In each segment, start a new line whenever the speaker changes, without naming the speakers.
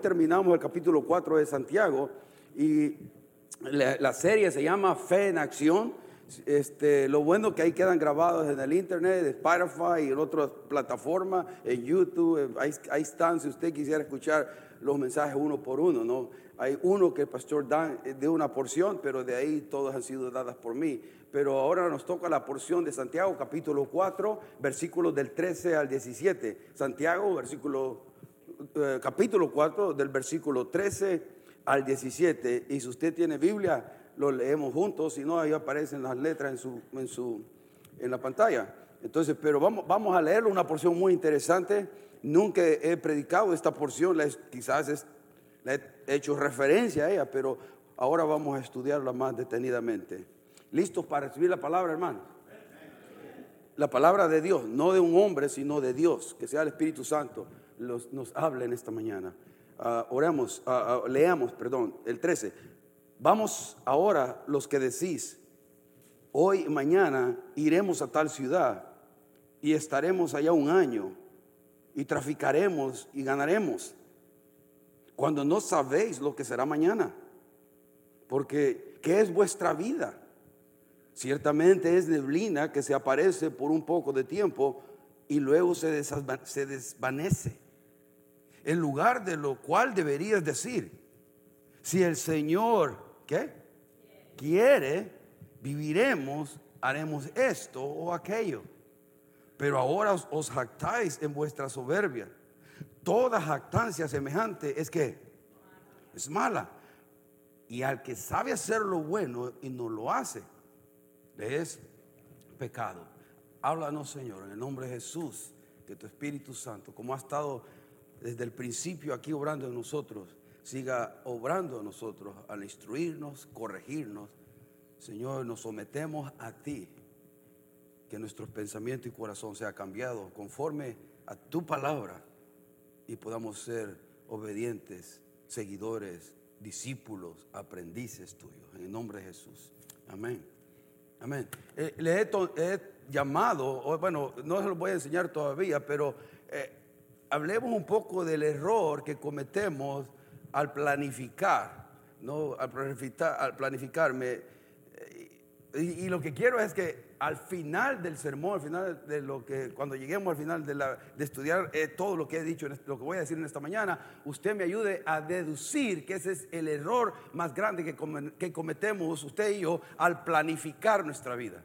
terminamos el capítulo 4 de Santiago y la, serie se llama Fe en Acción. Este, lo bueno que ahí quedan grabados en el internet, Spotify y en otras plataformas, en YouTube, ahí, están si usted quisiera escuchar los mensajes uno por uno, ¿no? Hay uno que el pastor da de una porción, pero de ahí todas han sido dadas por mí. Pero ahora nos toca la porción de Santiago, capítulo 4, versículos del 13 al 17. Santiago, versículo, eh, capítulo 4, del versículo 13 al 17. Y si usted tiene Biblia, lo leemos juntos, si no, ahí aparecen las letras en, su, en, su, en la pantalla. Entonces, pero vamos, vamos a leerlo, una porción muy interesante. Nunca he predicado esta porción, quizás es, le he hecho referencia a ella, pero ahora vamos a estudiarla más detenidamente. ¿Listos para recibir la palabra, hermano? La palabra de Dios, no de un hombre, sino de Dios, que sea el Espíritu Santo, los, nos hable en esta mañana. Uh, oremos, uh, uh, leamos, perdón, el 13. Vamos ahora los que decís, hoy, mañana iremos a tal ciudad y estaremos allá un año y traficaremos y ganaremos, cuando no sabéis lo que será mañana. Porque, ¿qué es vuestra vida? Ciertamente es neblina que se aparece por un poco de tiempo y luego se, se desvanece. En lugar de lo cual deberías decir, si el Señor ¿qué? Quiere, viviremos, haremos esto o aquello. Pero ahora os, jactáis en vuestra soberbia. Toda jactancia semejante es que es mala. Y al que sabe hacer lo bueno y no lo hace, es pecado. Háblanos, Señor, en el nombre de Jesús, que tu Espíritu Santo, como ha estado desde el principio aquí obrando en nosotros, siga obrando a nosotros al instruirnos, corregirnos. Señor, nos sometemos a ti, que nuestro pensamiento y corazón sea cambiado conforme a tu palabra y podamos ser obedientes, seguidores, discípulos, aprendices tuyos. En el nombre de Jesús. Amén. Amén. Eh, le he, llamado, bueno, no se lo voy a enseñar todavía, pero eh, hablemos un poco del error que cometemos al planificar, ¿no? Al planificar, al planificarme. Y, lo que quiero es que al final del sermón, al final de lo que, cuando lleguemos al final de, estudiar eh, todo lo que he dicho, lo que voy a decir en esta mañana, usted me ayude a deducir que ese es el error más grande que cometemos usted y yo al planificar nuestra vida.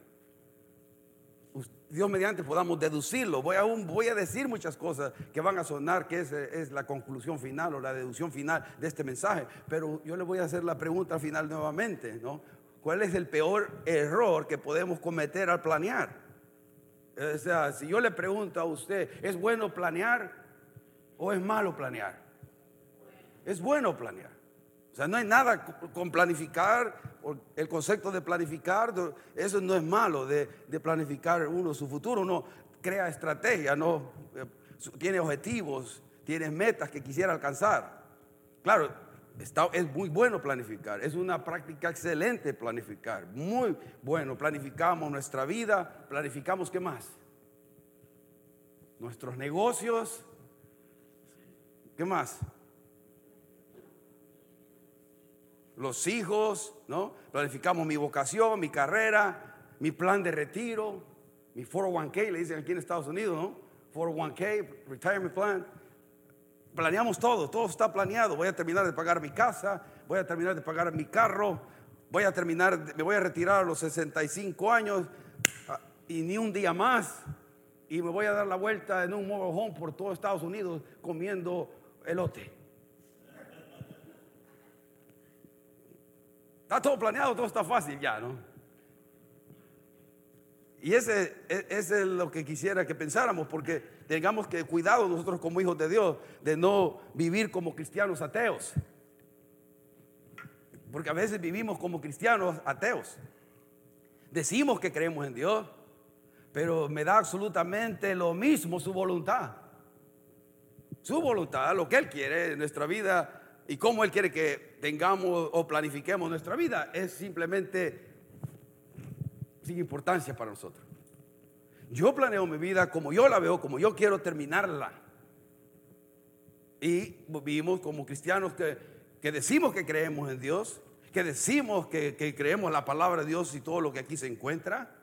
Dios mediante podamos deducirlo. Voy a, decir muchas cosas que van a sonar que es, es, la conclusión final o la deducción final de este mensaje, pero yo le voy a hacer la pregunta final nuevamente, ¿no? ¿Cuál es el peor error que podemos cometer al planear? O sea, si yo le pregunto a usted, ¿es bueno planear o es malo planear? Es bueno planear. O sea, no hay nada con planificar, el concepto de planificar, eso no es malo, de, planificar uno su futuro, uno crea estrategia, ¿no? Eh, tiene objetivos, tiene metas que quisiera alcanzar. Claro, está, es muy bueno planificar, es una práctica excelente planificar, muy bueno. Planificamos nuestra vida, planificamos qué más? Nuestros negocios, ¿qué más? Los hijos, ¿no? Planificamos mi vocación, mi carrera, mi plan de retiro, mi 401k, le dicen aquí en Estados Unidos, ¿no? 401k, retirement plan. Planeamos todo, todo está planeado. Voy a terminar de pagar mi casa, voy a terminar de pagar mi carro, voy a terminar, me voy a retirar a los 65 años ah, y ni un día más. Y me voy a dar la vuelta en un mobile home por todo Estados Unidos comiendo elote. Está todo planeado, todo está fácil ya, ¿no? Y ese, e, ese, es lo que quisiera que pensáramos, porque tengamos que cuidado nosotros como hijos de Dios de no vivir como cristianos ateos. Porque a veces vivimos como cristianos ateos. Decimos que creemos en Dios, pero me da absolutamente lo mismo su voluntad. Su voluntad, lo que Él quiere en nuestra vida y cómo Él quiere que tengamos o planifiquemos nuestra vida es simplemente sin importancia para nosotros. Yo planeo mi vida como yo la veo, como yo quiero terminarla. Y vivimos como cristianos que, que decimos que creemos en Dios, que decimos que, que creemos la palabra de Dios y todo lo que aquí se encuentra,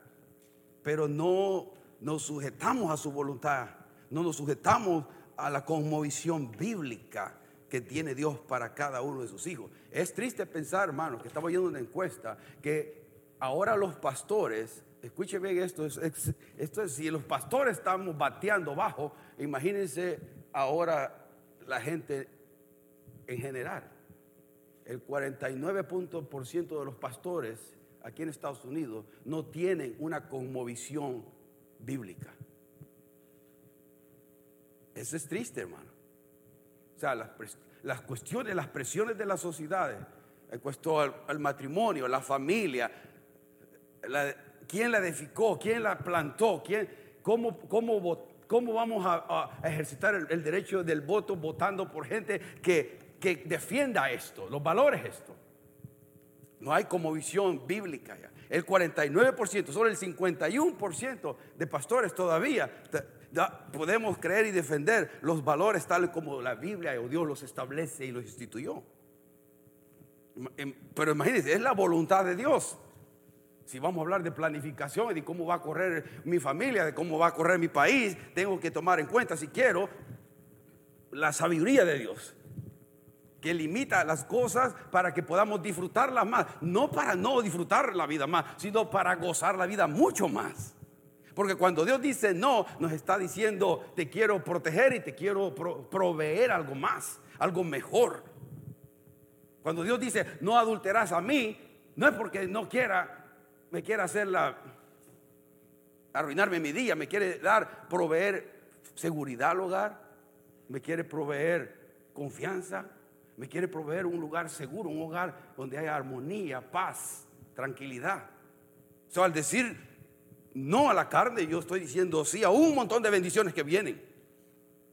pero no nos sujetamos a su voluntad, no nos sujetamos a la conmovisión bíblica que tiene Dios para cada uno de sus hijos. Es triste pensar, hermanos, que estaba oyendo una encuesta, que ahora los pastores, escuchen bien esto, esto es, si los pastores estamos bateando bajo, imagínense ahora la gente en general. El 49% de los pastores aquí en Estados Unidos no tienen una conmovisión bíblica. Eso es triste, hermano. Las, cuestiones, las presiones de las sociedades, en cuestión al, matrimonio, la familia, quién la edificó, quién la plantó, quién, cómo, cómo, cómo vamos a, ejercitar el, derecho del voto votando por gente que, que defienda esto, los valores esto. No hay como visión bíblica. El 49%, solo el 51% de pastores todavía podemos creer y defender los valores tal como la Biblia o Dios los establece y los instituyó. Em, pero imagínense, es la voluntad de Dios. Si vamos a hablar de planificación de cómo va a correr mi familia, de cómo va a correr mi país, tengo que tomar en cuenta, si quiero, la sabiduría de Dios que limita las cosas para que podamos disfrutarlas más. No para no disfrutar la vida más, sino para gozar la vida mucho más. Porque cuando Dios dice no, nos está diciendo te quiero proteger y te quiero proveer algo más, algo mejor. Cuando Dios dice no adulteras a mí, no es porque no quiera, me quiera hacer la, arruinarme mi día, me quiere dar, proveer seguridad al hogar, me quiere proveer confianza, me quiere proveer un lugar seguro, un hogar donde haya armonía, paz, tranquilidad. So, al decir no a la carne, yo estoy diciendo sí a un montón de bendiciones que vienen,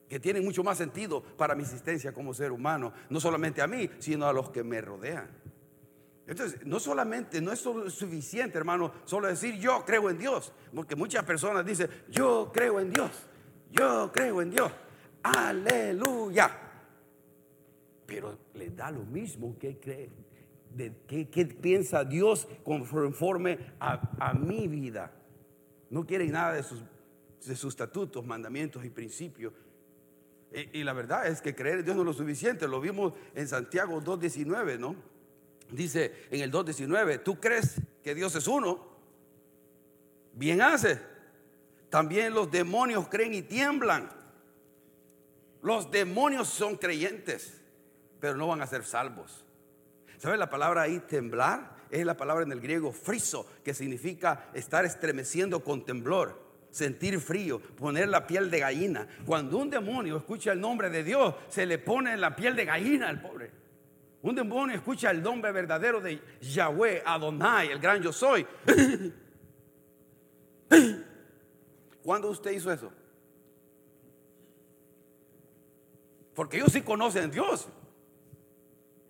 que tienen mucho más sentido para mi existencia como ser humano, no solamente a mí, sino a los que me rodean. Entonces, no solamente, no es suficiente, hermano, solo decir yo creo en Dios, porque muchas personas dicen yo creo en Dios, yo creo en Dios, aleluya pero le da lo mismo que qué, piensa Dios conforme a, mi vida. No quiere nada de sus, de sus estatutos, mandamientos y principios. Y, la verdad es que creer en Dios no es lo suficiente. Lo vimos en Santiago 2.19, ¿no? Dice en el 2.19, tú crees que Dios es uno. Bien hace. También los demonios creen y tiemblan. Los demonios son creyentes pero no van a ser salvos. ¿Sabe la palabra ahí temblar? Es la palabra en el griego friso, que significa estar estremeciendo con temblor, sentir frío, poner la piel de gallina. Cuando un demonio escucha el nombre de Dios, se le pone la piel de gallina al pobre. Un demonio escucha el nombre verdadero de Yahweh, Adonai, el gran yo soy. ¿Cuándo usted hizo eso? Porque ellos sí conocen a Dios.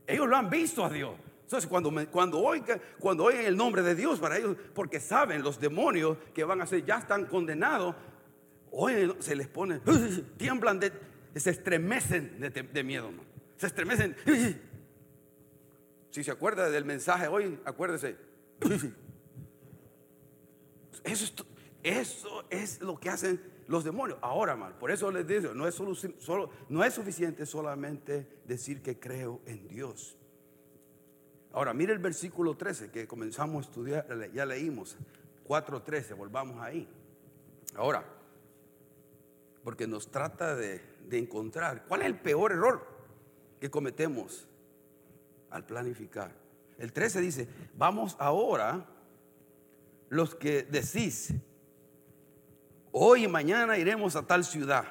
Ellos lo han visto a Dios. Entonces, cuando, cuando, oigan, cuando oigan el nombre de Dios para ellos, porque saben los demonios que van a ser, ya están condenados, oye, se les pone, tiemblan, de, se estremecen de, miedo, se estremecen. Si se acuerda del mensaje hoy, acuérdese. Eso es, eso es lo que hacen los demonios. Ahora, mal, por eso les digo, no es, solo, no es suficiente solamente decir que creo en Dios. Ahora, mire el versículo 13 que comenzamos a estudiar, ya leímos, 4.13, volvamos ahí. Ahora, porque nos trata de, de encontrar cuál es el peor error que cometemos al planificar. El 13 dice, vamos ahora los que decís, Hoy y mañana iremos a tal ciudad.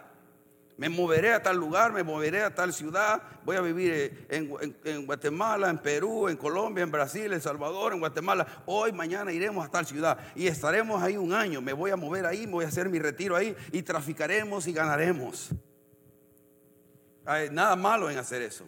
Me moveré a tal lugar, me moveré a tal ciudad. Voy a vivir eh, en, Guatemala, en Perú, en Colombia, en Brasil, en Salvador, en Guatemala. Hoy, mañana iremos a tal ciudad y estaremos ahí un año. Me voy a mover ahí, me voy a hacer mi retiro ahí y traficaremos y ganaremos. Hay nada malo en hacer eso.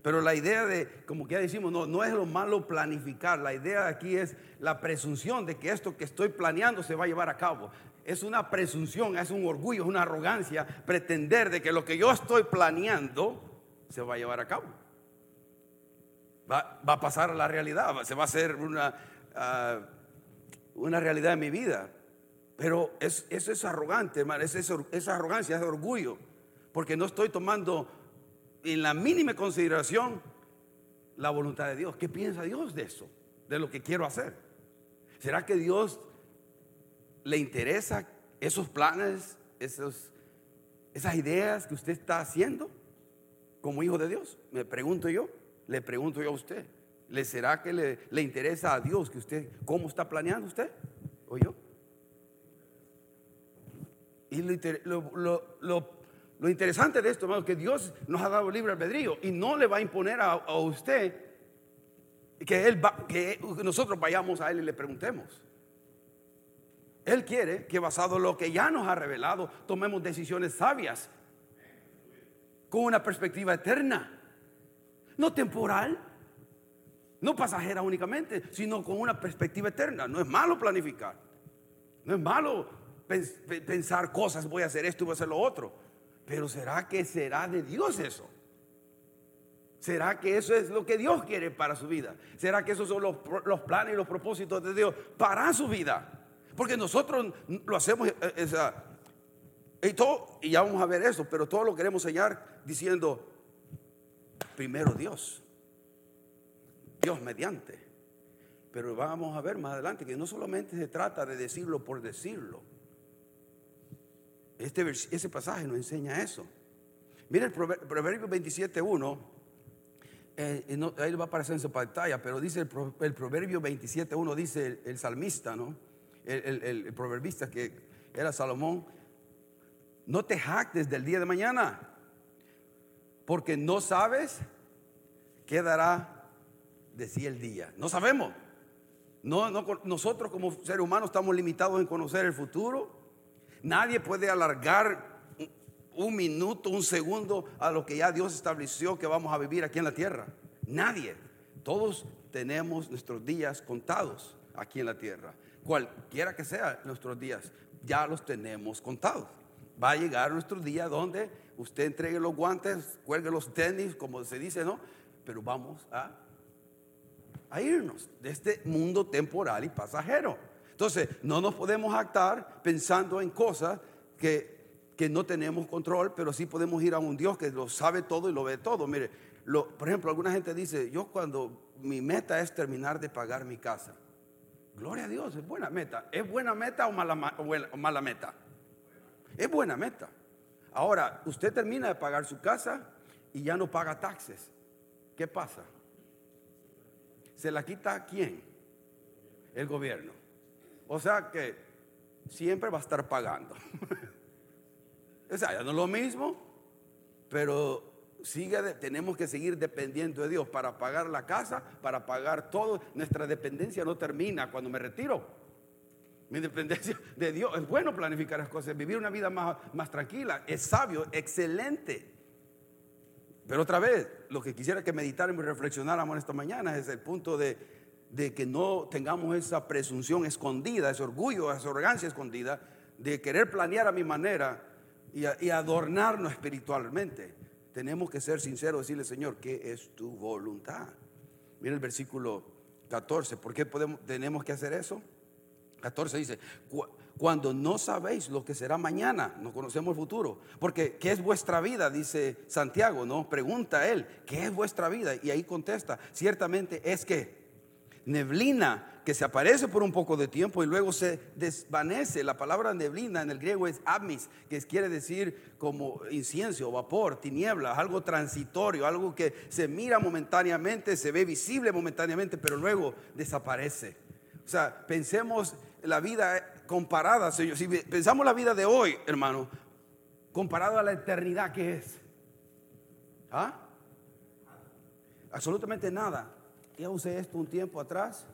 Pero la idea de, como ya decimos, no, no es lo malo planificar. La idea aquí es la presunción de que esto que estoy planeando se va a llevar a cabo. Es una presunción, es un orgullo, es una arrogancia pretender de que lo que yo estoy planeando se va a llevar a cabo. Va, a pasar a la realidad, se va a hacer una, ah, una realidad en mi vida. Pero eso es arrogante, hermano, es, esa arrogancia, es orgullo, porque no estoy tomando en la mínima consideración la voluntad de Dios. ¿Qué piensa Dios de eso? De lo que quiero hacer. ¿Será que Dios le interesa esos planes, esos, esas ideas que usted está haciendo como hijo de Dios? Me pregunto yo, le pregunto yo a usted. ¿Le será que le, le interesa a Dios que usted, cómo está planeando usted? ¿O yo? Y lo, interesante de esto, hermano, es que Dios nos ha dado libre albedrío y no le va a imponer a, usted que, él que nosotros vayamos a Él y le preguntemos. Él quiere que basado en lo que ya nos ha revelado, tomemos decisiones sabias con una perspectiva eterna, no temporal, no pasajera únicamente, sino con una perspectiva eterna. No es malo planificar, no es malo pensar cosas, voy a hacer esto y voy a hacer lo otro, pero ¿será que será de Dios eso? ¿Será que eso es lo que Dios quiere para su vida? ¿Será que esos son los, los planes y los propósitos de Dios para su vida? Porque nosotros lo hacemos, eh, eh, y, todo, y ya vamos a ver eso, pero todo lo queremos sellar diciendo, primero Dios, Dios mediante. Pero vamos a ver más adelante que no solamente se trata de decirlo por decirlo. Este, ese pasaje nos enseña eso. Mira el Proverbio 27.1, eh, ahí va a aparecer en su pantalla, pero dice el, Proverbio 27.1, dice el salmista, ¿no? El, proverbista que era Salomón, no te jactes del día de mañana, porque no sabes qué dará de sí el día. No sabemos. No, nosotros como seres humanos estamos limitados en conocer el futuro. Nadie puede alargar un minuto, un segundo a lo que ya Dios estableció que vamos a vivir aquí en la tierra. Nadie. Todos tenemos nuestros días contados aquí en la tierra cualquiera que sea nuestros días, ya los tenemos contados. Va a llegar nuestro día donde usted entregue los guantes, cuelgue los tenis, como se dice, ¿no? Pero vamos a, a irnos de este mundo temporal y pasajero. Entonces, no nos podemos actar pensando en cosas que, que no tenemos control, pero sí podemos ir a un Dios que lo sabe todo y lo ve todo. Mire, por ejemplo, alguna gente dice, yo cuando mi meta es terminar de pagar mi casa, Gloria a Dios, es buena meta. ¿Es buena meta o mala, meta? Es buena meta. Ahora, usted termina de pagar su casa y ya no paga taxes. ¿Qué pasa? ¿Se la quita a quién? El gobierno. O sea que siempre va a estar pagando. o sea, ya no es lo mismo, pero sigue, tenemos que seguir dependiendo de Dios para pagar la casa, para pagar todo. Nuestra dependencia no termina cuando me retiro. Mi dependencia de Dios. Es bueno planificar las cosas, vivir una vida más, más tranquila. Es sabio, excelente. Pero otra vez, lo que quisiera que meditáramos y reflexionáramos esta mañana es el punto de, que no tengamos esa presunción escondida, ese orgullo, esa arrogancia escondida, de querer planear a mi manera y adornarnos espiritualmente tenemos que ser sinceros, decirle, Señor, ¿qué es tu voluntad? Mira el versículo 14, ¿por qué podemos, tenemos que hacer eso? 14 dice, cuando no sabéis lo que será mañana, no conocemos el futuro, porque ¿qué es vuestra vida? Dice Santiago, ¿no? Pregunta él, ¿qué es vuestra vida? Y ahí contesta, ciertamente es que neblina que se aparece por un poco de tiempo y luego se desvanece. La palabra neblina en el griego es abmis, que quiere decir como incienso, vapor, tiniebla, algo transitorio, algo que se mira momentáneamente, se ve visible momentáneamente, pero luego desaparece. O sea, pensemos la vida comparada, si pensamos la vida de hoy, hermano, comparado a la eternidad que es. ¿Ah? Absolutamente nada. Ya usé esto un tiempo atrás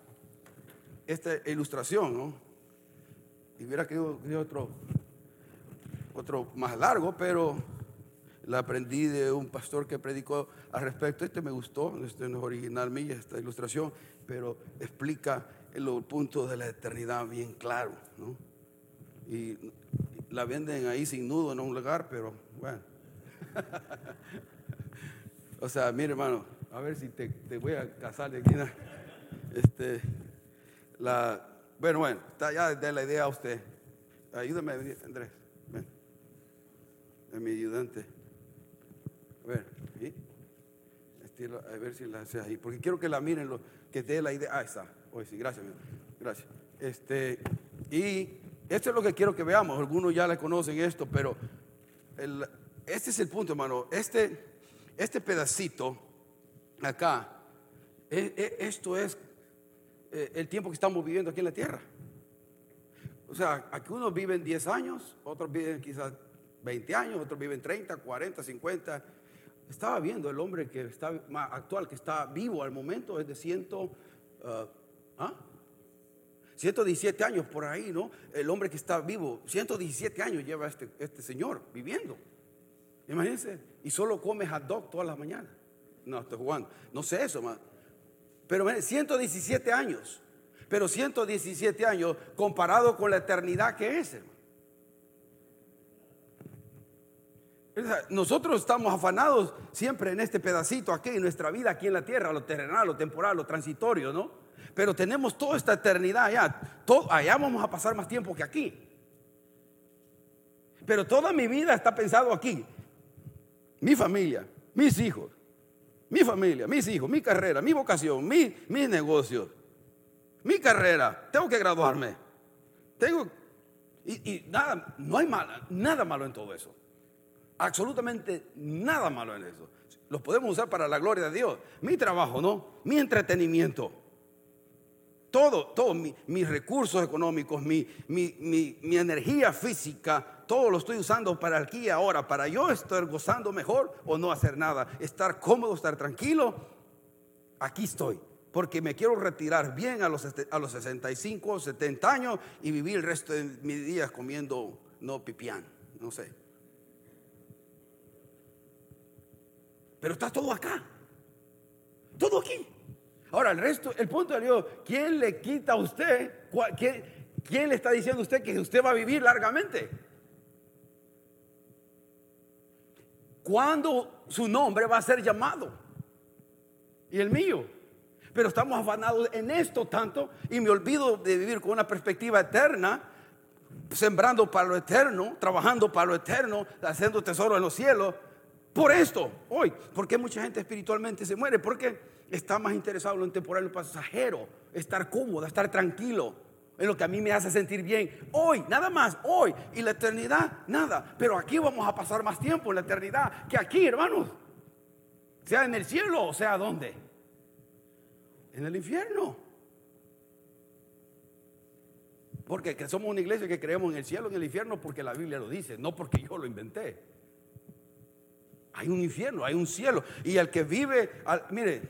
esta ilustración, ¿no? Y hubiera querido, otro, otro más largo, pero la aprendí de un pastor que predicó al respecto. Este me gustó, este no es original mía, esta ilustración, pero explica el punto de la eternidad bien claro, ¿no? y la venden ahí sin nudo en un lugar, pero bueno. o sea, mire hermano, a ver si te, voy a casar de aquí. Este, la, bueno, bueno, ya de la idea a usted. Ayúdame, Andrés. Ven. Es mi ayudante. A ver, a ver si la hace ahí. Porque quiero que la miren, lo, que dé la idea. Ah, está. Hoy sí, gracias, gracias. Este, y esto es lo que quiero que veamos. Algunos ya le conocen esto, pero este es el punto, hermano. Este, este pedacito acá, e, e, esto es eh, el tiempo que estamos viviendo aquí en la tierra. O sea, aquí unos viven 10 años, otros viven quizás 20 años, otros viven 30, 40, 50. Estaba viendo el hombre que está más actual, que está vivo al momento, es de 100, 117 ¿ah? años por ahí, ¿no? El hombre que está vivo, 117 años lleva este, este señor viviendo. Imagínense, y solo come hot dog todas las mañanas. No, estoy jugando. No sé eso, más. Pero 117 años. Pero 117 años comparado con la eternidad que es, hermano. Nosotros estamos afanados siempre en este pedacito aquí, en nuestra vida aquí en la tierra, lo terrenal, lo temporal, lo transitorio, ¿no? Pero tenemos toda esta eternidad allá. allá vamos a pasar más tiempo que aquí. Pero toda mi vida está pensado aquí. Mi familia, mis hijos, mi familia, mis hijos, mi carrera, mi vocación, mi, mis negocios, mi carrera. Tengo que graduarme. Tengo. Y, nada, no hay nada malo en todo eso absolutamente nada malo en eso. Los podemos usar para la gloria de Dios. Mi trabajo, ¿no? Mi entretenimiento. Todo, todo, mis recursos económicos, mi, mi, energía física, todo lo estoy usando para aquí y ahora, para yo estar gozando mejor o no hacer nada, estar cómodo, estar tranquilo. Aquí estoy, porque me quiero retirar bien a los, a los 65, 70 años y vivir el resto de mis días comiendo no pipián, no sé. Pero está todo acá. Todo aquí. Ahora, el resto, el punto de Dios, ¿quién le quita a usted? ¿Quién, le está diciendo a usted que usted va a vivir largamente? ¿Cuándo su nombre va a ser llamado? Y el mío. Pero estamos afanados en esto tanto y me olvido de vivir con una perspectiva eterna, sembrando para lo eterno, trabajando para lo eterno, haciendo tesoro en los cielos por esto, hoy, porque mucha gente espiritualmente se muere? Porque está más interesado en lo temporal, en lo pasajero, estar cómodo, estar tranquilo, en lo que a mí me hace sentir bien. Hoy, nada más, hoy. Y la eternidad, nada. Pero aquí vamos a pasar más tiempo en la eternidad que aquí, hermanos. Sea en el cielo o sea donde. En el infierno. Porque somos una iglesia que creemos en el cielo, en el infierno, porque la Biblia lo dice, no porque yo lo inventé. Hay un infierno, hay un cielo. Y el que vive, mire,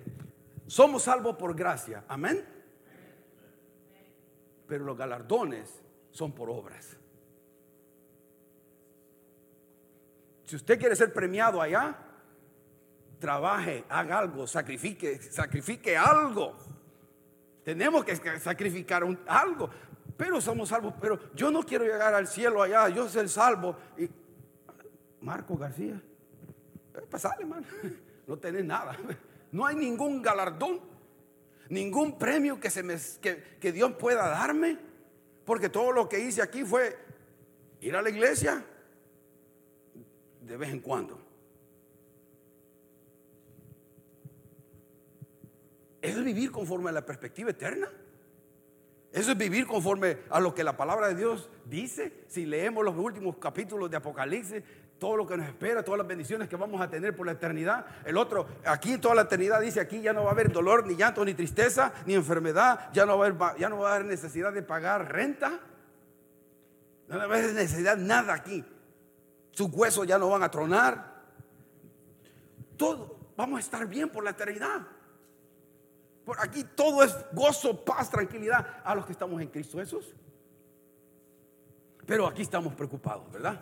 somos salvos por gracia. Amén. Pero los galardones son por obras. Si usted quiere ser premiado allá, trabaje, haga algo, sacrifique, sacrifique algo. Tenemos que sacrificar algo. Pero somos salvos. Pero yo no quiero llegar al cielo allá, yo soy el salvo. Y Marco García. Pasale, hermano. No tenés nada. No hay ningún galardón, ningún premio que, se me, que, Dios pueda darme. Porque todo lo que hice aquí fue ir a la iglesia de vez en cuando. Eso es vivir conforme a la perspectiva eterna. Eso es vivir conforme a lo que la palabra de Dios dice. Si leemos los últimos capítulos de Apocalipsis, todo lo que nos espera, todas las bendiciones que vamos a tener por la eternidad. El otro, aquí toda la eternidad dice, aquí ya no va a haber dolor, ni llanto, ni tristeza, ni enfermedad, ya no va a haber, ya no va a haber necesidad de pagar renta. No va a haber necesidad nada aquí. Sus huesos ya no van a tronar. Todo, vamos a estar bien por la eternidad. Por aquí todo es gozo, paz, tranquilidad a los que estamos en Cristo Jesús. Pero aquí estamos preocupados, ¿verdad?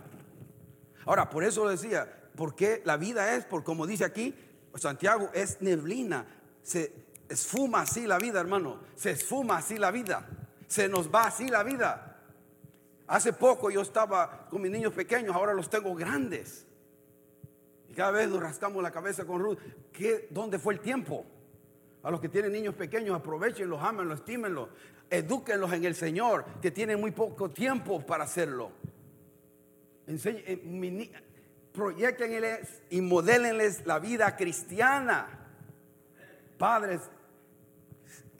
Ahora, por eso decía, porque la vida es, por como dice aquí, Santiago es neblina, se esfuma así la vida, hermano, se esfuma así la vida, se nos va así la vida. Hace poco yo estaba con mis niños pequeños, ahora los tengo grandes. Y cada vez nos rascamos la cabeza con Ruth. ¿Qué, ¿Dónde fue el tiempo? A los que tienen niños pequeños, aprovechenlos, ámenlos, estímenlos, edúquenlos en el Señor, que tienen muy poco tiempo para hacerlo. Enseñen, proyectenles y modélenles la vida cristiana. Padres,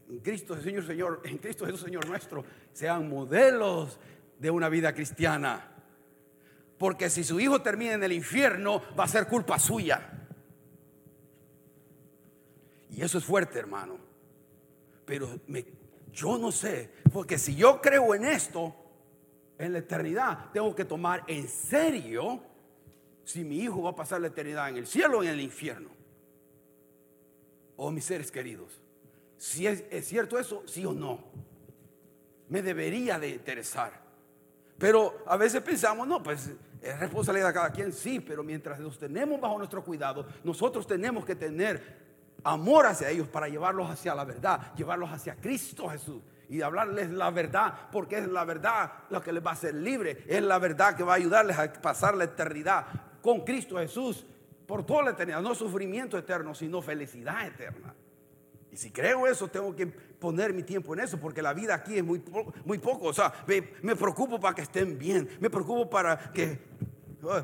en Cristo Señor, Señor, en Cristo Jesús Señor nuestro, sean modelos de una vida cristiana. Porque si su hijo termina en el infierno, va a ser culpa suya. Y eso es fuerte, hermano. Pero yo no sé, porque si yo creo en esto, en la eternidad, tengo que tomar en serio si mi hijo va a pasar la eternidad en el cielo o en el infierno. Oh, mis seres queridos. Si es, es cierto eso, sí o no. Me debería de interesar. Pero a veces pensamos, no, pues es responsabilidad de cada quien, sí, pero mientras los tenemos bajo nuestro cuidado, nosotros tenemos que tener amor hacia ellos para llevarlos hacia la verdad, llevarlos hacia Cristo Jesús y hablarles la verdad, porque es la verdad lo que les va a hacer libre, es la verdad que va a ayudarles a pasar la eternidad con Cristo Jesús por toda la eternidad, no sufrimiento eterno, sino felicidad eterna. Y si creo eso, tengo que poner mi tiempo en eso, porque la vida aquí es muy, muy poco. O sea, me, preocupo para que estén bien, me preocupo para que,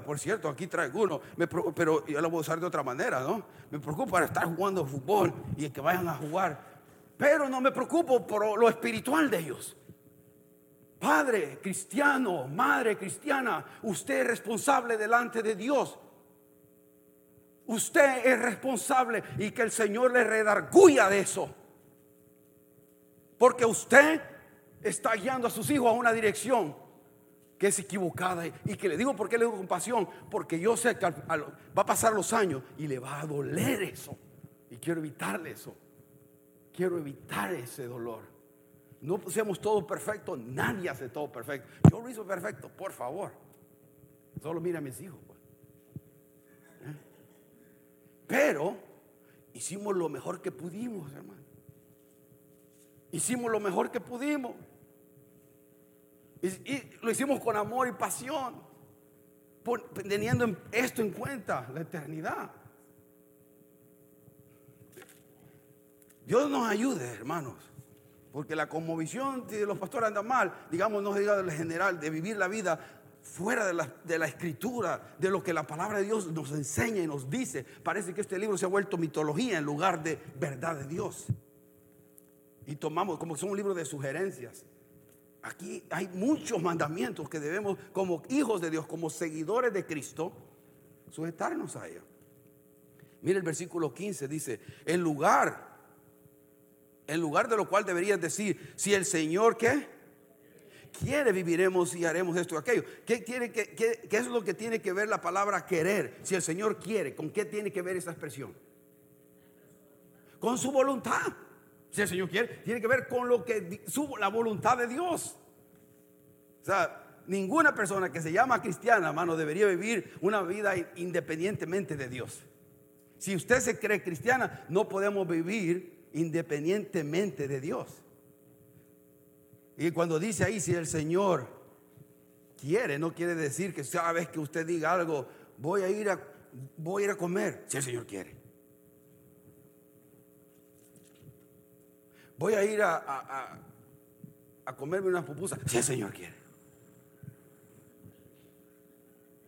por cierto, aquí traigo uno, pero yo lo voy a usar de otra manera, ¿no? Me preocupo para estar jugando fútbol y que vayan a jugar, pero no me preocupo por lo espiritual de ellos. Padre cristiano, madre cristiana, usted es responsable delante de Dios Usted es responsable y que el Señor le redarguya de eso. Porque usted está guiando a sus hijos a una dirección que es equivocada. Y que le digo por qué le digo compasión. Porque yo sé que va a pasar los años y le va a doler eso. Y quiero evitarle eso. Quiero evitar ese dolor. No seamos todos perfectos. Nadie hace todo perfecto. Yo lo hice perfecto, por favor. Solo mira a mis hijos. Pero hicimos lo mejor que pudimos, hermano. Hicimos lo mejor que pudimos. Y, lo hicimos con amor y pasión, teniendo esto en cuenta, la eternidad. Dios nos ayude, hermanos, porque la conmovisión de los pastores anda mal, digamos, no diga del general, de vivir la vida fuera de la, de la, escritura, de lo que la palabra de Dios nos enseña y nos dice. Parece que este libro se ha vuelto mitología en lugar de verdad de Dios. Y tomamos como son un libro de sugerencias. Aquí hay muchos mandamientos que debemos, como hijos de Dios, como seguidores de Cristo, sujetarnos a ellos. Mire el versículo 15, dice, en lugar, en lugar de lo cual deberías decir, si el Señor, ¿qué? quiere viviremos y haremos esto y aquello. ¿Qué, qué, es lo que tiene que ver la palabra querer? Si el Señor quiere, ¿con qué tiene que ver esa expresión? Con su voluntad. Si el Señor quiere, tiene que ver con lo que su, la voluntad de Dios. O sea, ninguna persona que se llama cristiana, hermano, debería vivir una vida independientemente de Dios. Si usted se cree cristiana, no podemos vivir independientemente de Dios. Y cuando dice ahí, si el Señor quiere, no quiere decir que cada vez que usted diga algo, voy a ir a, voy a, ir a comer, si el Señor quiere. Voy a ir a, a, comerme unas pupusas, si el Señor quiere.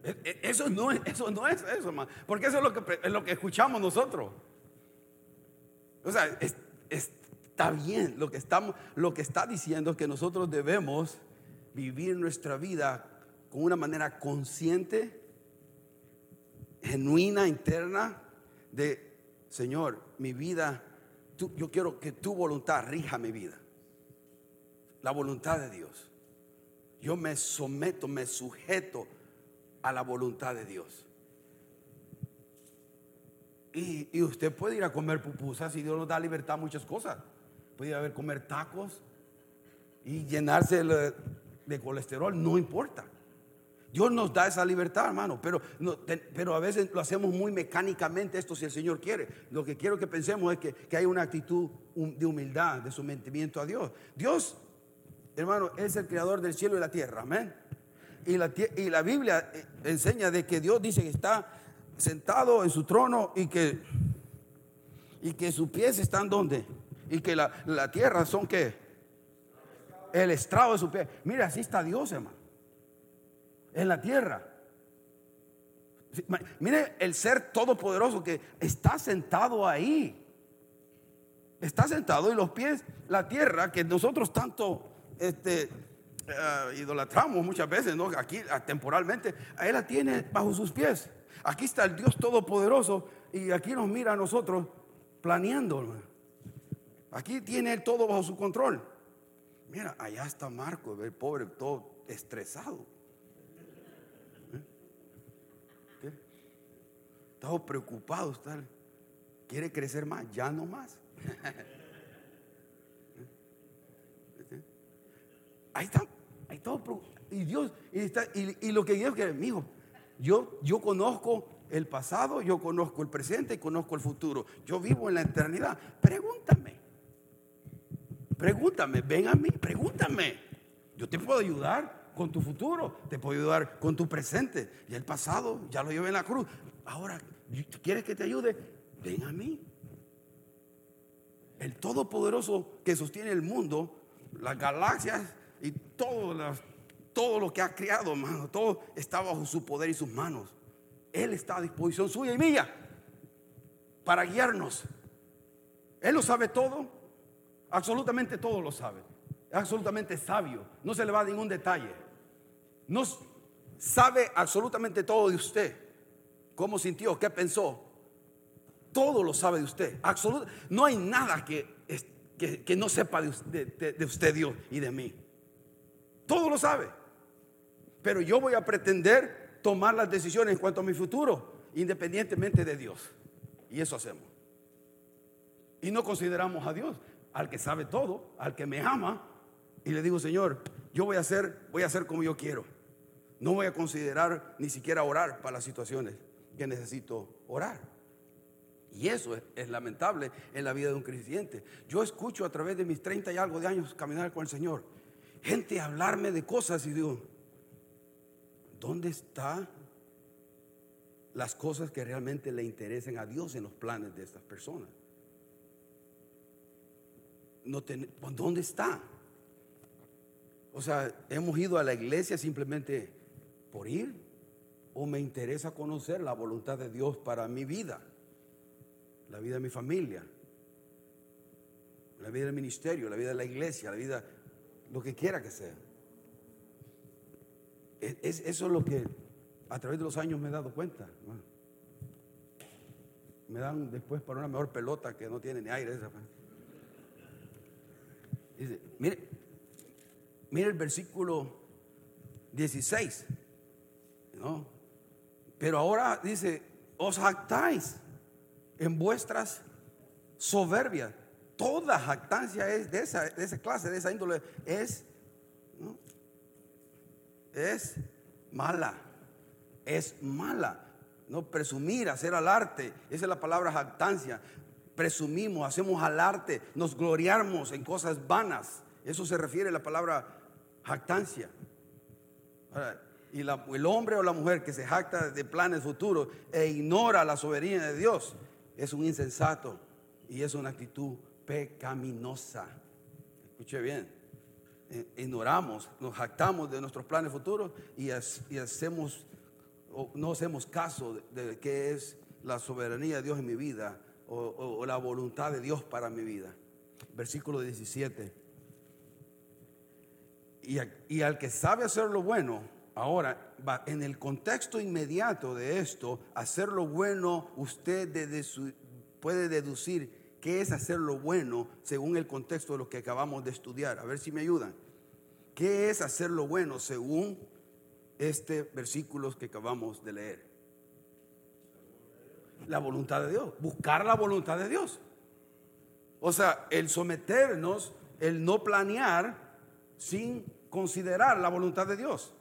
E, e, eso no es eso, no es eso porque eso es lo que, es lo que escuchamos nosotros. O sea, es, está bien. Lo que, estamos, lo que está diciendo es que nosotros debemos vivir nuestra vida con una manera consciente, genuina, interna, de, Señor, mi vida, yo quiero que tu voluntad rija mi vida. La voluntad de Dios. Yo me someto, me sujeto a la voluntad de Dios. Y, usted puede ir a comer pupusas y Dios nos da libertad a muchas cosas puede haber comer tacos y llenarse de, colesterol, no importa. Dios nos da esa libertad, hermano, pero, pero a veces lo hacemos muy mecánicamente esto si el Señor quiere. Lo que quiero que pensemos es que, que hay una actitud de humildad, de sometimiento a Dios. Dios, hermano, es el creador del cielo y la tierra, amén. y la, y la Biblia eh, enseña de que Dios dice que está sentado en su trono y que, y que sus pies están donde. Y que la, la tierra son que el estrado de su pie. Mira, así está Dios, hermano. En la tierra. Mire el ser todopoderoso que está sentado ahí. Está sentado y los pies, la tierra que nosotros tanto este, eh, idolatramos muchas veces, ¿no? Aquí ah, temporalmente, Él la tiene bajo sus pies. Aquí está el Dios Todopoderoso y aquí nos mira a nosotros planeando. Aquí tiene Él todo bajo su control. Mira, allá está Marco, el pobre, todo estresado. ¿Eh? Todo preocupado. Quiere crecer más, ya no más. Ahí está, ahí todo. Y Dios, y, está, y, lo que Dios quiere, amigo, yo, yo conozco el pasado, yo conozco el presente y conozco el futuro. Yo vivo en la eternidad. Pregúntame. Pregúntame, ven a mí, pregúntame. Yo te puedo ayudar con tu futuro, te puedo ayudar con tu presente. Y el pasado ya lo llevé en la cruz. Ahora, ¿quieres que te ayude? Ven a mí. El Todopoderoso que sostiene el mundo, las galaxias y todo, todo lo que ha creado, hermano, todo está bajo su poder y sus manos. Él está a disposición suya y mía para guiarnos. Él lo sabe todo, absolutamente todo lo sabe. Es absolutamente sabio, no se le va a ningún detalle. No sabe absolutamente todo de usted. Cómo sintió, qué pensó. Todo lo sabe de usted. no hay nada que, que, no sepa de usted, Dios, y de mí. Todo lo sabe. Pero yo voy a pretender tomar las decisiones en cuanto a mi futuro, independientemente de Dios. Y eso hacemos. Y no consideramos a Dios, al que sabe todo, al que me ama, y le digo, Señor, yo voy a hacer, voy a hacer como yo quiero. No voy a considerar ni siquiera orar para las situaciones que necesito orar. Y eso es, lamentable en la vida de un creyente. Yo escucho a través de mis 30 y algo de años caminar con el Señor gente hablarme de cosas y digo, ¿dónde están las cosas que realmente le interesen a Dios en los planes de estas personas? ¿Dónde está? O sea, hemos ido a la iglesia simplemente por ir o me interesa conocer la voluntad de Dios para mi vida, la vida de mi familia, la vida del ministerio, la vida de la iglesia, la vida lo que quiera que sea. Es, eso es lo que a través de los años me he dado cuenta. Me dan después para una mejor pelota que no tiene ni aire. Esa. Dice, mire, mire el versículo 16. ¿no? Pero ahora dice, os jactáis en vuestras soberbias toda jactancia es de esa, de esa clase, de esa índole, es, es mala, es mala. No presumir, hacer arte esa es la palabra jactancia. Presumimos, hacemos arte nos gloriamos en cosas vanas. Eso se refiere a la palabra jactancia. y el hombre o la mujer que se jacta de planes futuros e ignora la soberanía de Dios es un insensato y es una actitud pecaminosa. Escuche bien. Eh, ignoramos, nos jactamos de nuestros planes futuros y, hacemos, no hacemos caso de, qué es la soberanía de Dios en mi vida o, la voluntad de Dios para mi vida. Versículo 17. Y, y, al que sabe hacer lo bueno, ahora, en el contexto inmediato de esto, hacer lo bueno, usted puede deducir ¿Qué es hacer lo bueno según el contexto de lo que acabamos de estudiar? A ver si me ayudan. ¿Qué es hacer lo bueno según este versículo que acabamos de leer? La voluntad de Dios, buscar la voluntad de Dios. O sea, el someternos, el no planear sin considerar la voluntad de Dios.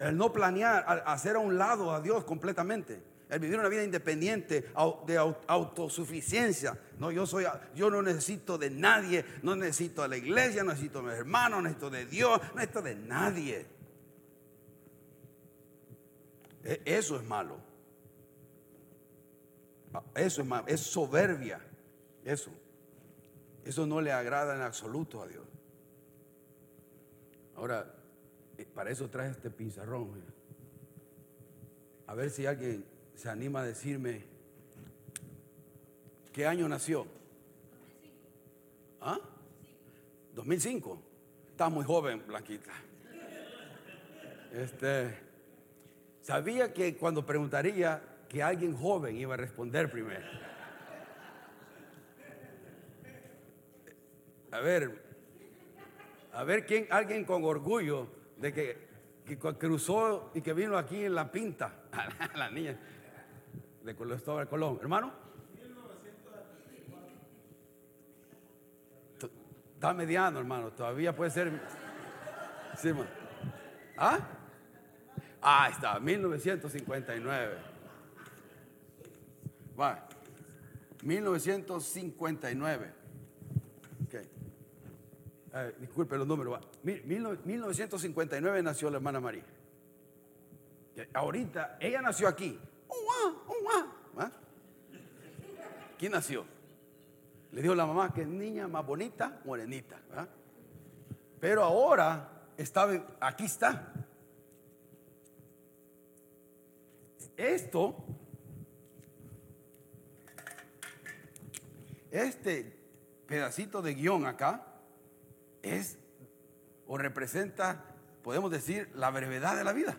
El no planear, hacer a un lado a Dios completamente el vivir una vida independiente, de autosuficiencia. No, yo, soy, yo no necesito de nadie, no necesito de la iglesia, no necesito de mis hermanos, no necesito de Dios, no necesito de nadie. E- Eso es malo. Ah, Eso es malo. Es soberbia. Eso. Eso no le agrada en absoluto a Dios. Ahora, eh, para eso traje este pizarrón. mira. A ver si alguien se anima a decirme qué año nació. ¿Ah? 2005. Está muy joven, Blanquita. Este, sabía que cuando preguntaría que alguien joven iba a responder primero. A ver, a ver quién, alguien con orgullo de que, que cruzó y que vino aquí en la pinta, la niña de Cristóbal Colón. Hermano. Está mediano, hermano. Todavía puede ser. Sí. ¿Ah? Ah, está, 1959. Va. 1959. Ok. Eh, disculpe los números. va. Mil- mil no- 1959 nació la hermana María. Ahorita, ella nació aquí. ¿Va? ¿Quién nació? Le dijo la mamá que es niña más bonita, morenita. Pero ahora está, aquí está. Esto, este pedacito de guion acá es o representa, podemos decir, la brevedad de la vida.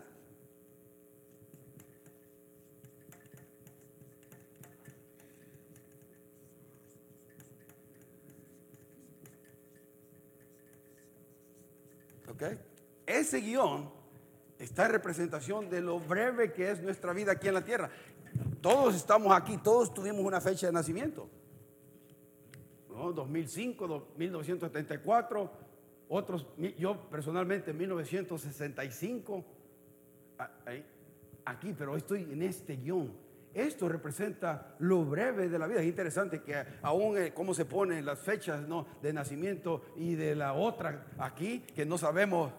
Ese guion está en representación de lo breve que es nuestra vida aquí en la tierra. Todos estamos aquí, todos tuvimos una fecha de nacimiento. ¿no? 2005, do- 1974, otros, yo personalmente 1965, a- ahí, aquí, pero estoy en este guion. Esto representa lo breve de la vida. Es interesante que aún eh, cómo se ponen las fechas de nacimiento y de la otra aquí, que no sabemos.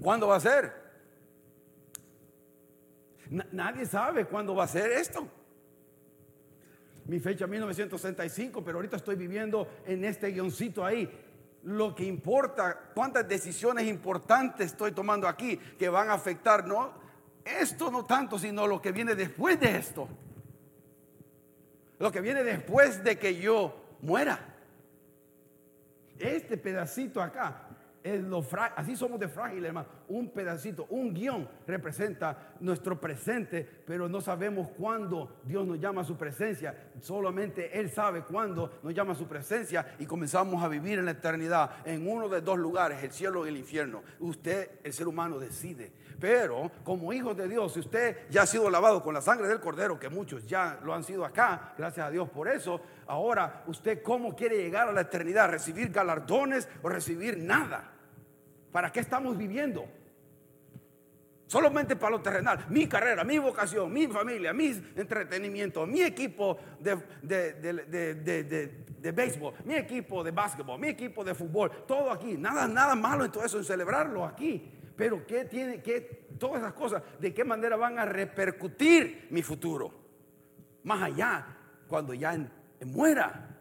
¿Cuándo va a ser? Na- nadie sabe cuándo va a ser esto. Mi fecha 1965, pero ahorita estoy viviendo en este guioncito ahí. Lo que importa, cuántas decisiones importantes estoy tomando aquí que van a afectar, no esto no tanto, sino lo que viene después de esto. Lo que viene después de que yo muera. Este pedacito acá es lo frágil, así somos de frágil, hermano. Un pedacito, un guion representa nuestro presente, pero no sabemos cuándo Dios nos llama a su presencia. Solamente Él sabe cuándo nos llama a su presencia y comenzamos a vivir en la eternidad en uno de dos lugares, el cielo y el infierno. Usted, el ser humano, decide. Pero como hijos de Dios, si usted ya ha sido lavado con la sangre del cordero, que muchos ya lo han sido acá, gracias a Dios por eso, ahora usted cómo quiere llegar a la eternidad, recibir galardones o recibir nada. ¿Para qué estamos viviendo? Solamente para lo terrenal. Mi carrera, mi vocación, mi familia, mis entretenimientos, mi equipo de, de, de, de, béisbol, mi equipo de básquetbol, mi equipo de fútbol, todo aquí. Nada, nada malo en todo eso, en celebrarlo aquí. Pero ¿qué tiene, qué, todas esas cosas, de qué manera van a repercutir mi futuro? Más allá, cuando ya muera.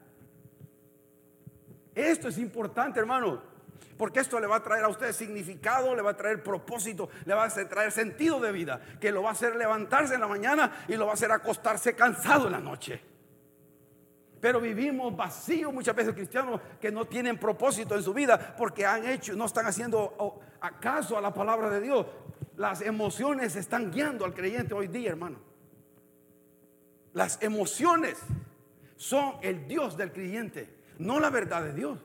Esto es importante, hermano. Porque esto le va a traer a usted significado, le va a traer propósito, le va a traer sentido de vida, que lo va a hacer levantarse en la mañana y lo va a hacer acostarse cansado en la noche. Pero vivimos vacíos muchas veces cristianos que no tienen propósito en su vida porque han hecho, no están haciendo oh, acaso a la palabra de Dios. Las emociones están guiando al creyente hoy día, hermano. Las emociones son el Dios del creyente, no la verdad de Dios.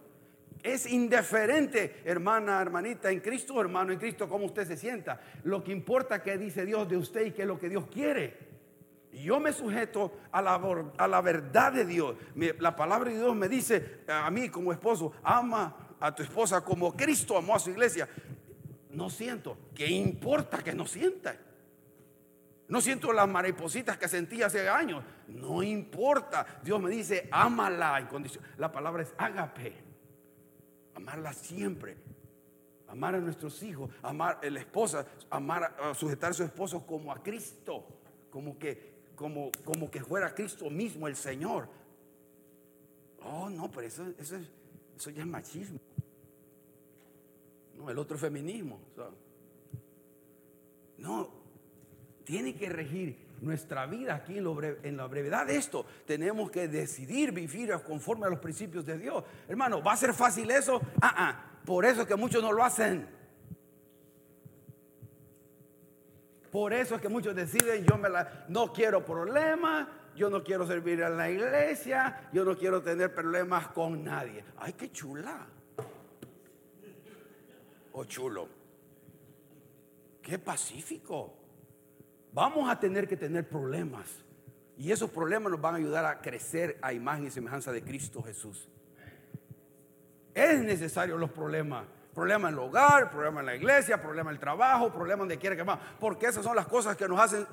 Es indiferente, hermana, hermanita en Cristo, hermano en Cristo, cómo usted se sienta. Lo que importa es qué dice Dios de usted y qué es lo que Dios quiere. Yo me sujeto a la, verdad de Dios. La palabra de Dios me dice a mí como esposo, ama a tu esposa como Cristo amó a su iglesia. No siento. ¿Qué importa que no sienta? No siento las maripositas que sentí hace años. No importa. Dios me dice, ámala. La palabra es ágape. Amarla siempre. amar a nuestros hijos, amar a la esposa, amar a, sujetar a su esposo como a Cristo, como que, como, como que fuera Cristo mismo el Señor. Oh, no, pero eso, eso, eso ya es machismo. No, el otro feminismo. no, tiene que regir nuestra vida aquí en, la brevedad de esto. Tenemos que decidir vivir conforme a los principios de Dios. Hermano, ¿va a ser fácil eso? Ah, ah. Por eso es que muchos no lo hacen. Por eso es que muchos deciden, yo me la, no quiero problemas, yo no quiero servir en la iglesia, yo no quiero tener problemas con nadie. Ay, qué chula. O chulo. Qué pacífico. Vamos a tener que tener problemas. Y esos problemas nos van a ayudar a crecer a imagen y semejanza de Cristo Jesús. Es necesario los problemas. Problemas en el hogar, problemas en la iglesia, problemas en el trabajo, problemas donde quiera que más. Porque esas son las cosas que nos hacen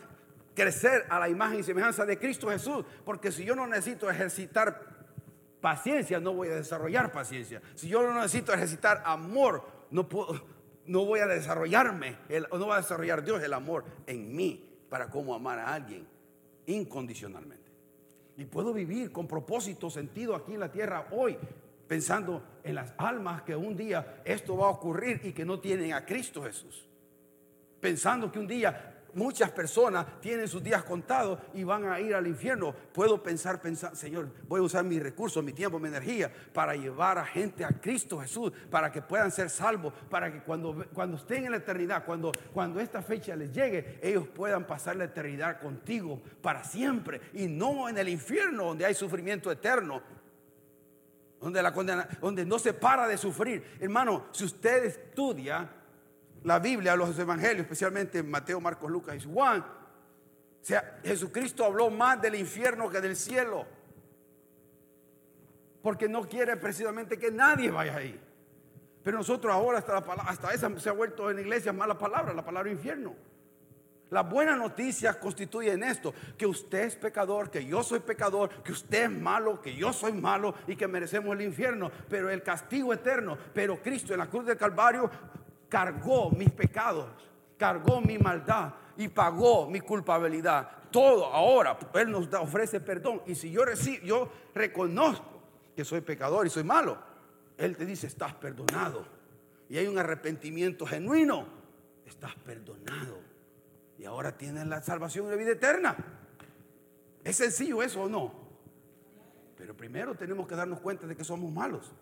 crecer a la imagen y semejanza de Cristo Jesús. Porque si yo no necesito ejercitar paciencia, no voy a desarrollar paciencia. Si yo no necesito ejercitar amor, no, puedo, no voy a desarrollarme, no va a desarrollar Dios el amor en mí para cómo amar a alguien incondicionalmente. Y puedo vivir con propósito, sentido aquí en la tierra hoy, pensando en las almas que un día esto va a ocurrir y que no tienen a Cristo Jesús. Pensando que un día muchas personas tienen sus días contados y van a ir al infierno. Puedo pensar, pensar, Señor, voy a usar mis recursos, mi tiempo, mi energía para llevar a gente a Cristo Jesús, para que puedan ser salvos, para que cuando, cuando estén en la eternidad, cuando, cuando esta fecha les llegue, ellos puedan pasar la eternidad contigo para siempre y no en el infierno donde hay sufrimiento eterno. Donde, la condena, donde no se para de sufrir. Hermano, si usted estudia la Biblia, los evangelios, especialmente Mateo, Marcos, Lucas y Juan, o sea, Jesucristo habló más del infierno que del cielo. Porque no quiere precisamente que nadie vaya ahí. Pero nosotros ahora hasta, esa se ha vuelto en la iglesia mala palabra, la palabra infierno. La buena noticia constituye en esto, que usted es pecador, que yo soy pecador, que usted es malo, que yo soy malo y que merecemos el infierno, pero el castigo eterno, pero Cristo en la cruz del Calvario cargó mis pecados, cargó mi maldad y pagó mi culpabilidad. Todo ahora Él nos ofrece perdón. Y si yo, recibo, yo reconozco que soy pecador y soy malo, Él te dice, estás perdonado. Y hay un arrepentimiento genuino, estás perdonado. Y ahora tienes la salvación y la vida eterna. ¿Es sencillo eso o no? Pero primero tenemos que darnos cuenta de que somos malos.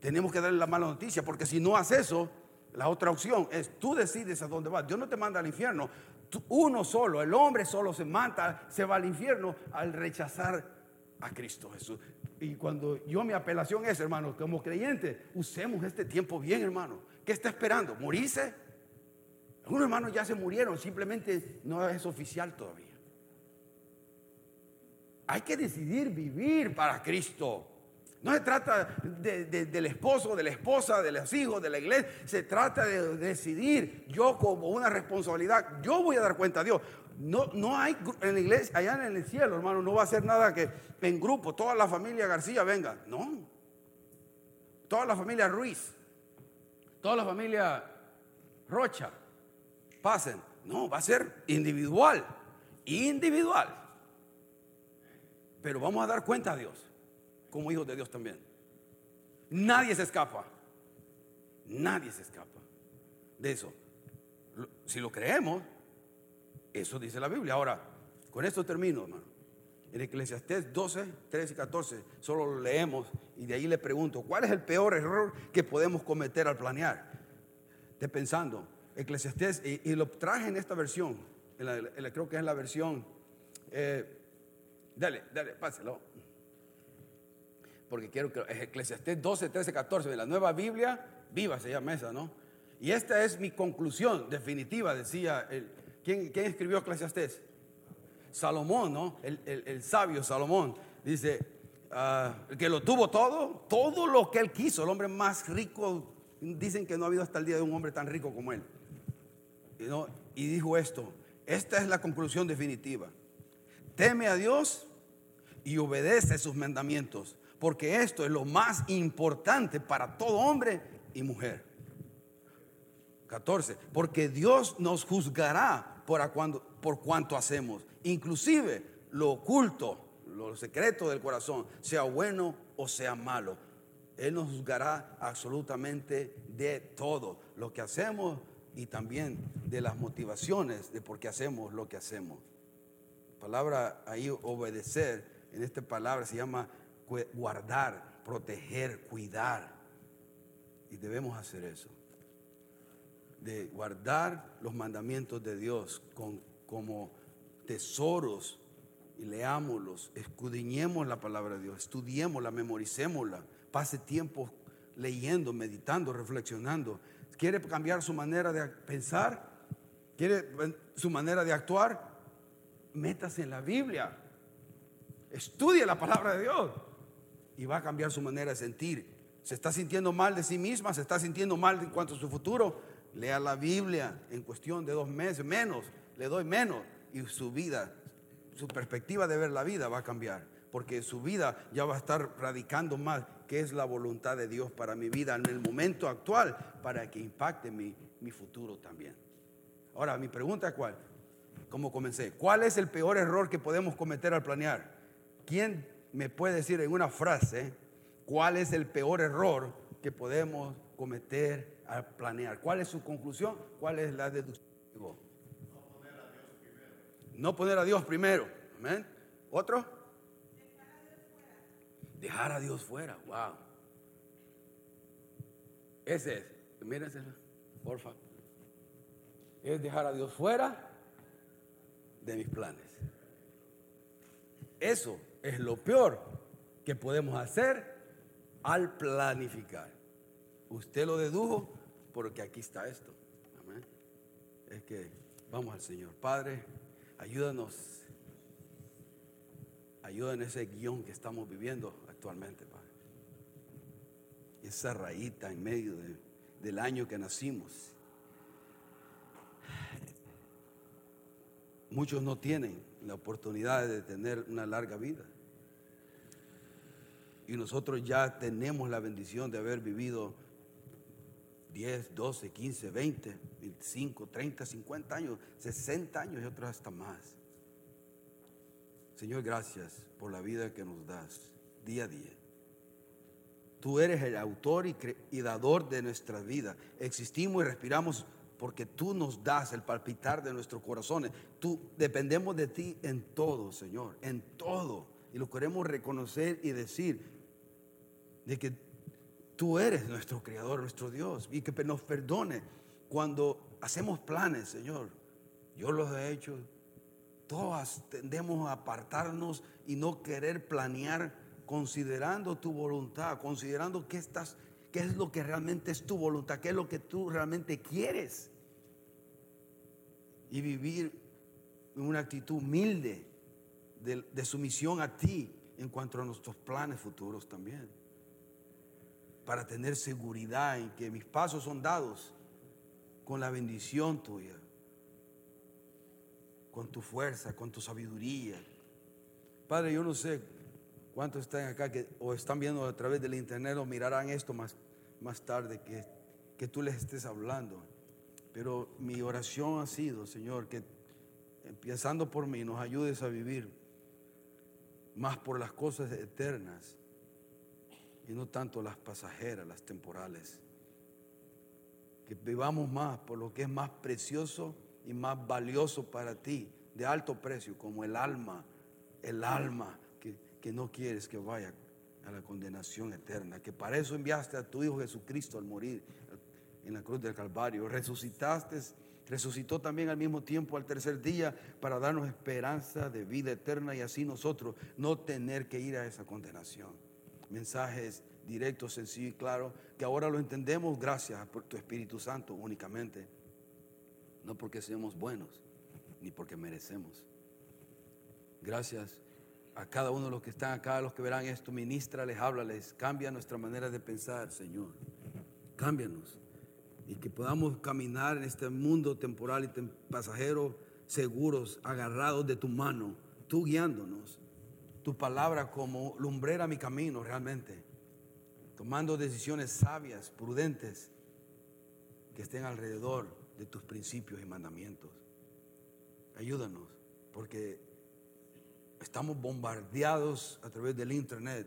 Tenemos que darle la mala noticia, porque si no haces eso, la otra opción es tú decides a dónde vas. Dios no te manda al infierno. uno solo, el hombre solo se mata, se va al infierno al rechazar a Cristo Jesús. Y cuando yo mi apelación es, hermano, como creyente, usemos este tiempo bien, hermano. ¿Qué está esperando? ¿Morirse? Algunos hermanos ya se murieron, simplemente no es oficial todavía. Hay que decidir vivir para Cristo. No se trata del esposo, de la esposa, de los hijos, de la iglesia. Se trata de decidir yo como una responsabilidad. Yo voy a dar cuenta a Dios. No, no hay en la iglesia, allá en el cielo, hermano, no va a ser nada que en grupo, toda la familia García venga. No. Toda la familia Ruiz, toda la familia Rocha pasen. No, va a ser individual. Individual. Pero vamos a dar cuenta a Dios como hijos de Dios también. Nadie se escapa. Nadie se escapa de eso. Si lo creemos, eso dice la Biblia. Ahora, con esto termino, hermano. En Eclesiastés 12, 13 y 14, solo lo leemos y de ahí le pregunto, ¿cuál es el peor error que podemos cometer al planear? De pensando, Eclesiastés, y, lo traje en esta versión, creo que es la versión, eh, dale, dale, páselo porque quiero que Eclesiastés 12, 13, 14 de la nueva Biblia, viva se llama esa, ¿no? Y esta es mi conclusión definitiva, decía el, ¿quién, escribió Eclesiastés? Salomón, ¿no? El, sabio Salomón. Dice, ah, que lo tuvo todo, todo lo que él quiso, el hombre más rico, dicen que no ha habido hasta el día de un hombre tan rico como él. y dijo esto, esta es la conclusión definitiva. Teme a Dios y obedece sus mandamientos porque esto es lo más importante para todo hombre y mujer. 14. Porque Dios nos juzgará por, por cuanto hacemos, inclusive lo oculto, lo secreto del corazón, sea bueno o sea malo. Él nos juzgará absolutamente de todo lo que hacemos y también de las motivaciones de por qué hacemos lo que hacemos. palabra ahí obedecer, en esta palabra se llama guardar, proteger, cuidar. Y debemos hacer eso. De guardar los mandamientos de Dios con, como tesoros y leámoslos, escudriñemos la palabra de Dios, estudiémosla, memoricémosla, pase tiempo leyendo, meditando, reflexionando. ¿Quiere cambiar su manera de pensar? ¿Quiere su manera de actuar? Métase en la Biblia. Estudie la palabra de Dios y va a cambiar su manera de sentir. Se está sintiendo mal de sí misma, se está sintiendo mal en cuanto a su futuro. Lea la Biblia en cuestión de dos meses, menos, le doy menos y su vida, su perspectiva de ver la vida va a cambiar porque su vida ya va a estar radicando más qué es la voluntad de Dios para mi vida en el momento actual, para que impacte mi, mi futuro también. Ahora, mi pregunta es cuál, ¿cómo comencé? ¿Cuál es el peor error que podemos cometer al planear? ¿Quién me puede decir en una frase cuál es el peor error que podemos cometer al planear? ¿Cuál es su conclusión? ¿Cuál es la deducción? No poner a Dios primero. Amén. ¿Otro? Dejar a Dios fuera, wow. Ese es, mírense, porfa. Es dejar a Dios fuera de mis planes. Eso es lo peor que podemos hacer al planificar. Usted lo dedujo porque aquí está esto. Amén. Es que vamos al Señor. Padre, ayúdanos. Ayuda en ese guion que estamos viviendo actualmente, Padre. Esa rayita en medio del año que nacimos. Muchos no tienen la oportunidad de tener una larga vida. Y nosotros ya tenemos la bendición de haber vivido 10, 12, 15, 20, 25, 30, 50 años, 60 años y otros hasta más. Señor, gracias por la vida que nos das día a día. Tú eres el autor y, dador de nuestra vida. Existimos y respiramos porque tú nos das el palpitar de nuestros corazones. Tú dependemos de ti en todo, Señor, en todo. Y lo queremos reconocer y decir de que tú eres nuestro creador, nuestro Dios, y que nos perdone cuando hacemos planes, Señor. Yo los he hecho. Todas tendemos a apartarnos y no querer planear considerando tu voluntad, considerando qué estás, qué es lo que realmente es tu voluntad, qué es lo que tú realmente quieres. Y vivir en una actitud humilde de, de sumisión a ti en cuanto a nuestros planes futuros también. Para tener seguridad en que mis pasos son dados con la bendición tuya, con tu fuerza, con tu sabiduría. Padre, yo no sé ¿Cuántos están acá que, o están viendo a través del internet o mirarán esto más, más tarde que, que tú les estés hablando? Pero mi oración ha sido, Señor, que empezando por mí nos ayudes a vivir más por las cosas eternas y no tanto las pasajeras, las temporales. Que vivamos más por lo que es más precioso y más valioso para ti, de alto precio, como el alma, el alma que no quieres que vaya a la condenación eterna, que para eso enviaste a tu Hijo Jesucristo al morir en la cruz del Calvario. Resucitaste, resucitó también al mismo tiempo al tercer día para darnos esperanza de vida eterna y así nosotros no tener que ir a esa condenación. Mensajes directos, sencillos y claros, que ahora lo entendemos gracias por tu Espíritu Santo únicamente, no porque seamos buenos, ni porque merecemos. Gracias a cada uno de los que están acá, los que verán esto, ministrales, háblales, cambia nuestra manera de pensar, Señor. Cámbianos. Y que podamos caminar en este mundo temporal y pasajero seguros, agarrados de tu mano, tú guiándonos. Tu palabra como lumbrera mi camino realmente. Tomando decisiones sabias, prudentes. que estén alrededor de tus principios y mandamientos. Ayúdanos, porque estamos bombardeados a través del internet,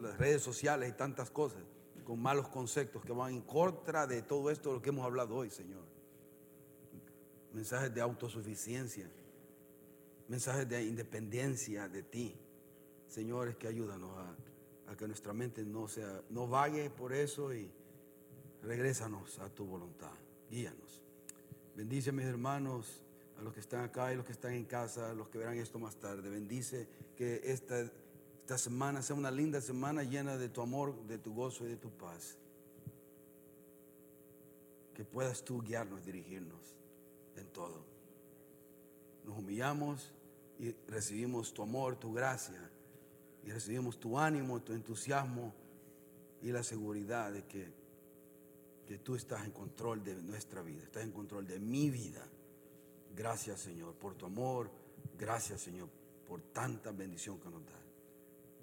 las redes sociales y tantas cosas, con malos conceptos que van en contra de todo esto de lo que hemos hablado hoy, Señor. Mensajes de autosuficiencia, mensajes de independencia de ti. Señores, que ayúdanos a, a, que nuestra mente no sea, no vague por eso y regrésanos a tu voluntad. Guíanos. Bendice a mis hermanos, a los que están acá y los que están en casa, los que verán esto más tarde. Bendice que esta, esta semana sea una linda semana llena de tu amor, de tu gozo y de tu paz. Que puedas tú guiarnos, dirigirnos en todo. Nos humillamos y recibimos tu amor, tu gracia, y recibimos tu ánimo, tu entusiasmo y la seguridad de que, que tú estás en control de nuestra vida, estás en control de mi vida. Gracias Señor por tu amor, gracias Señor por tanta bendición que nos da.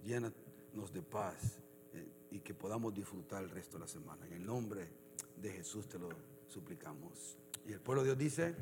Llénanos de paz eh, y que podamos disfrutar el resto de la semana. En el nombre de Jesús te lo suplicamos. Y el pueblo de Dios dice...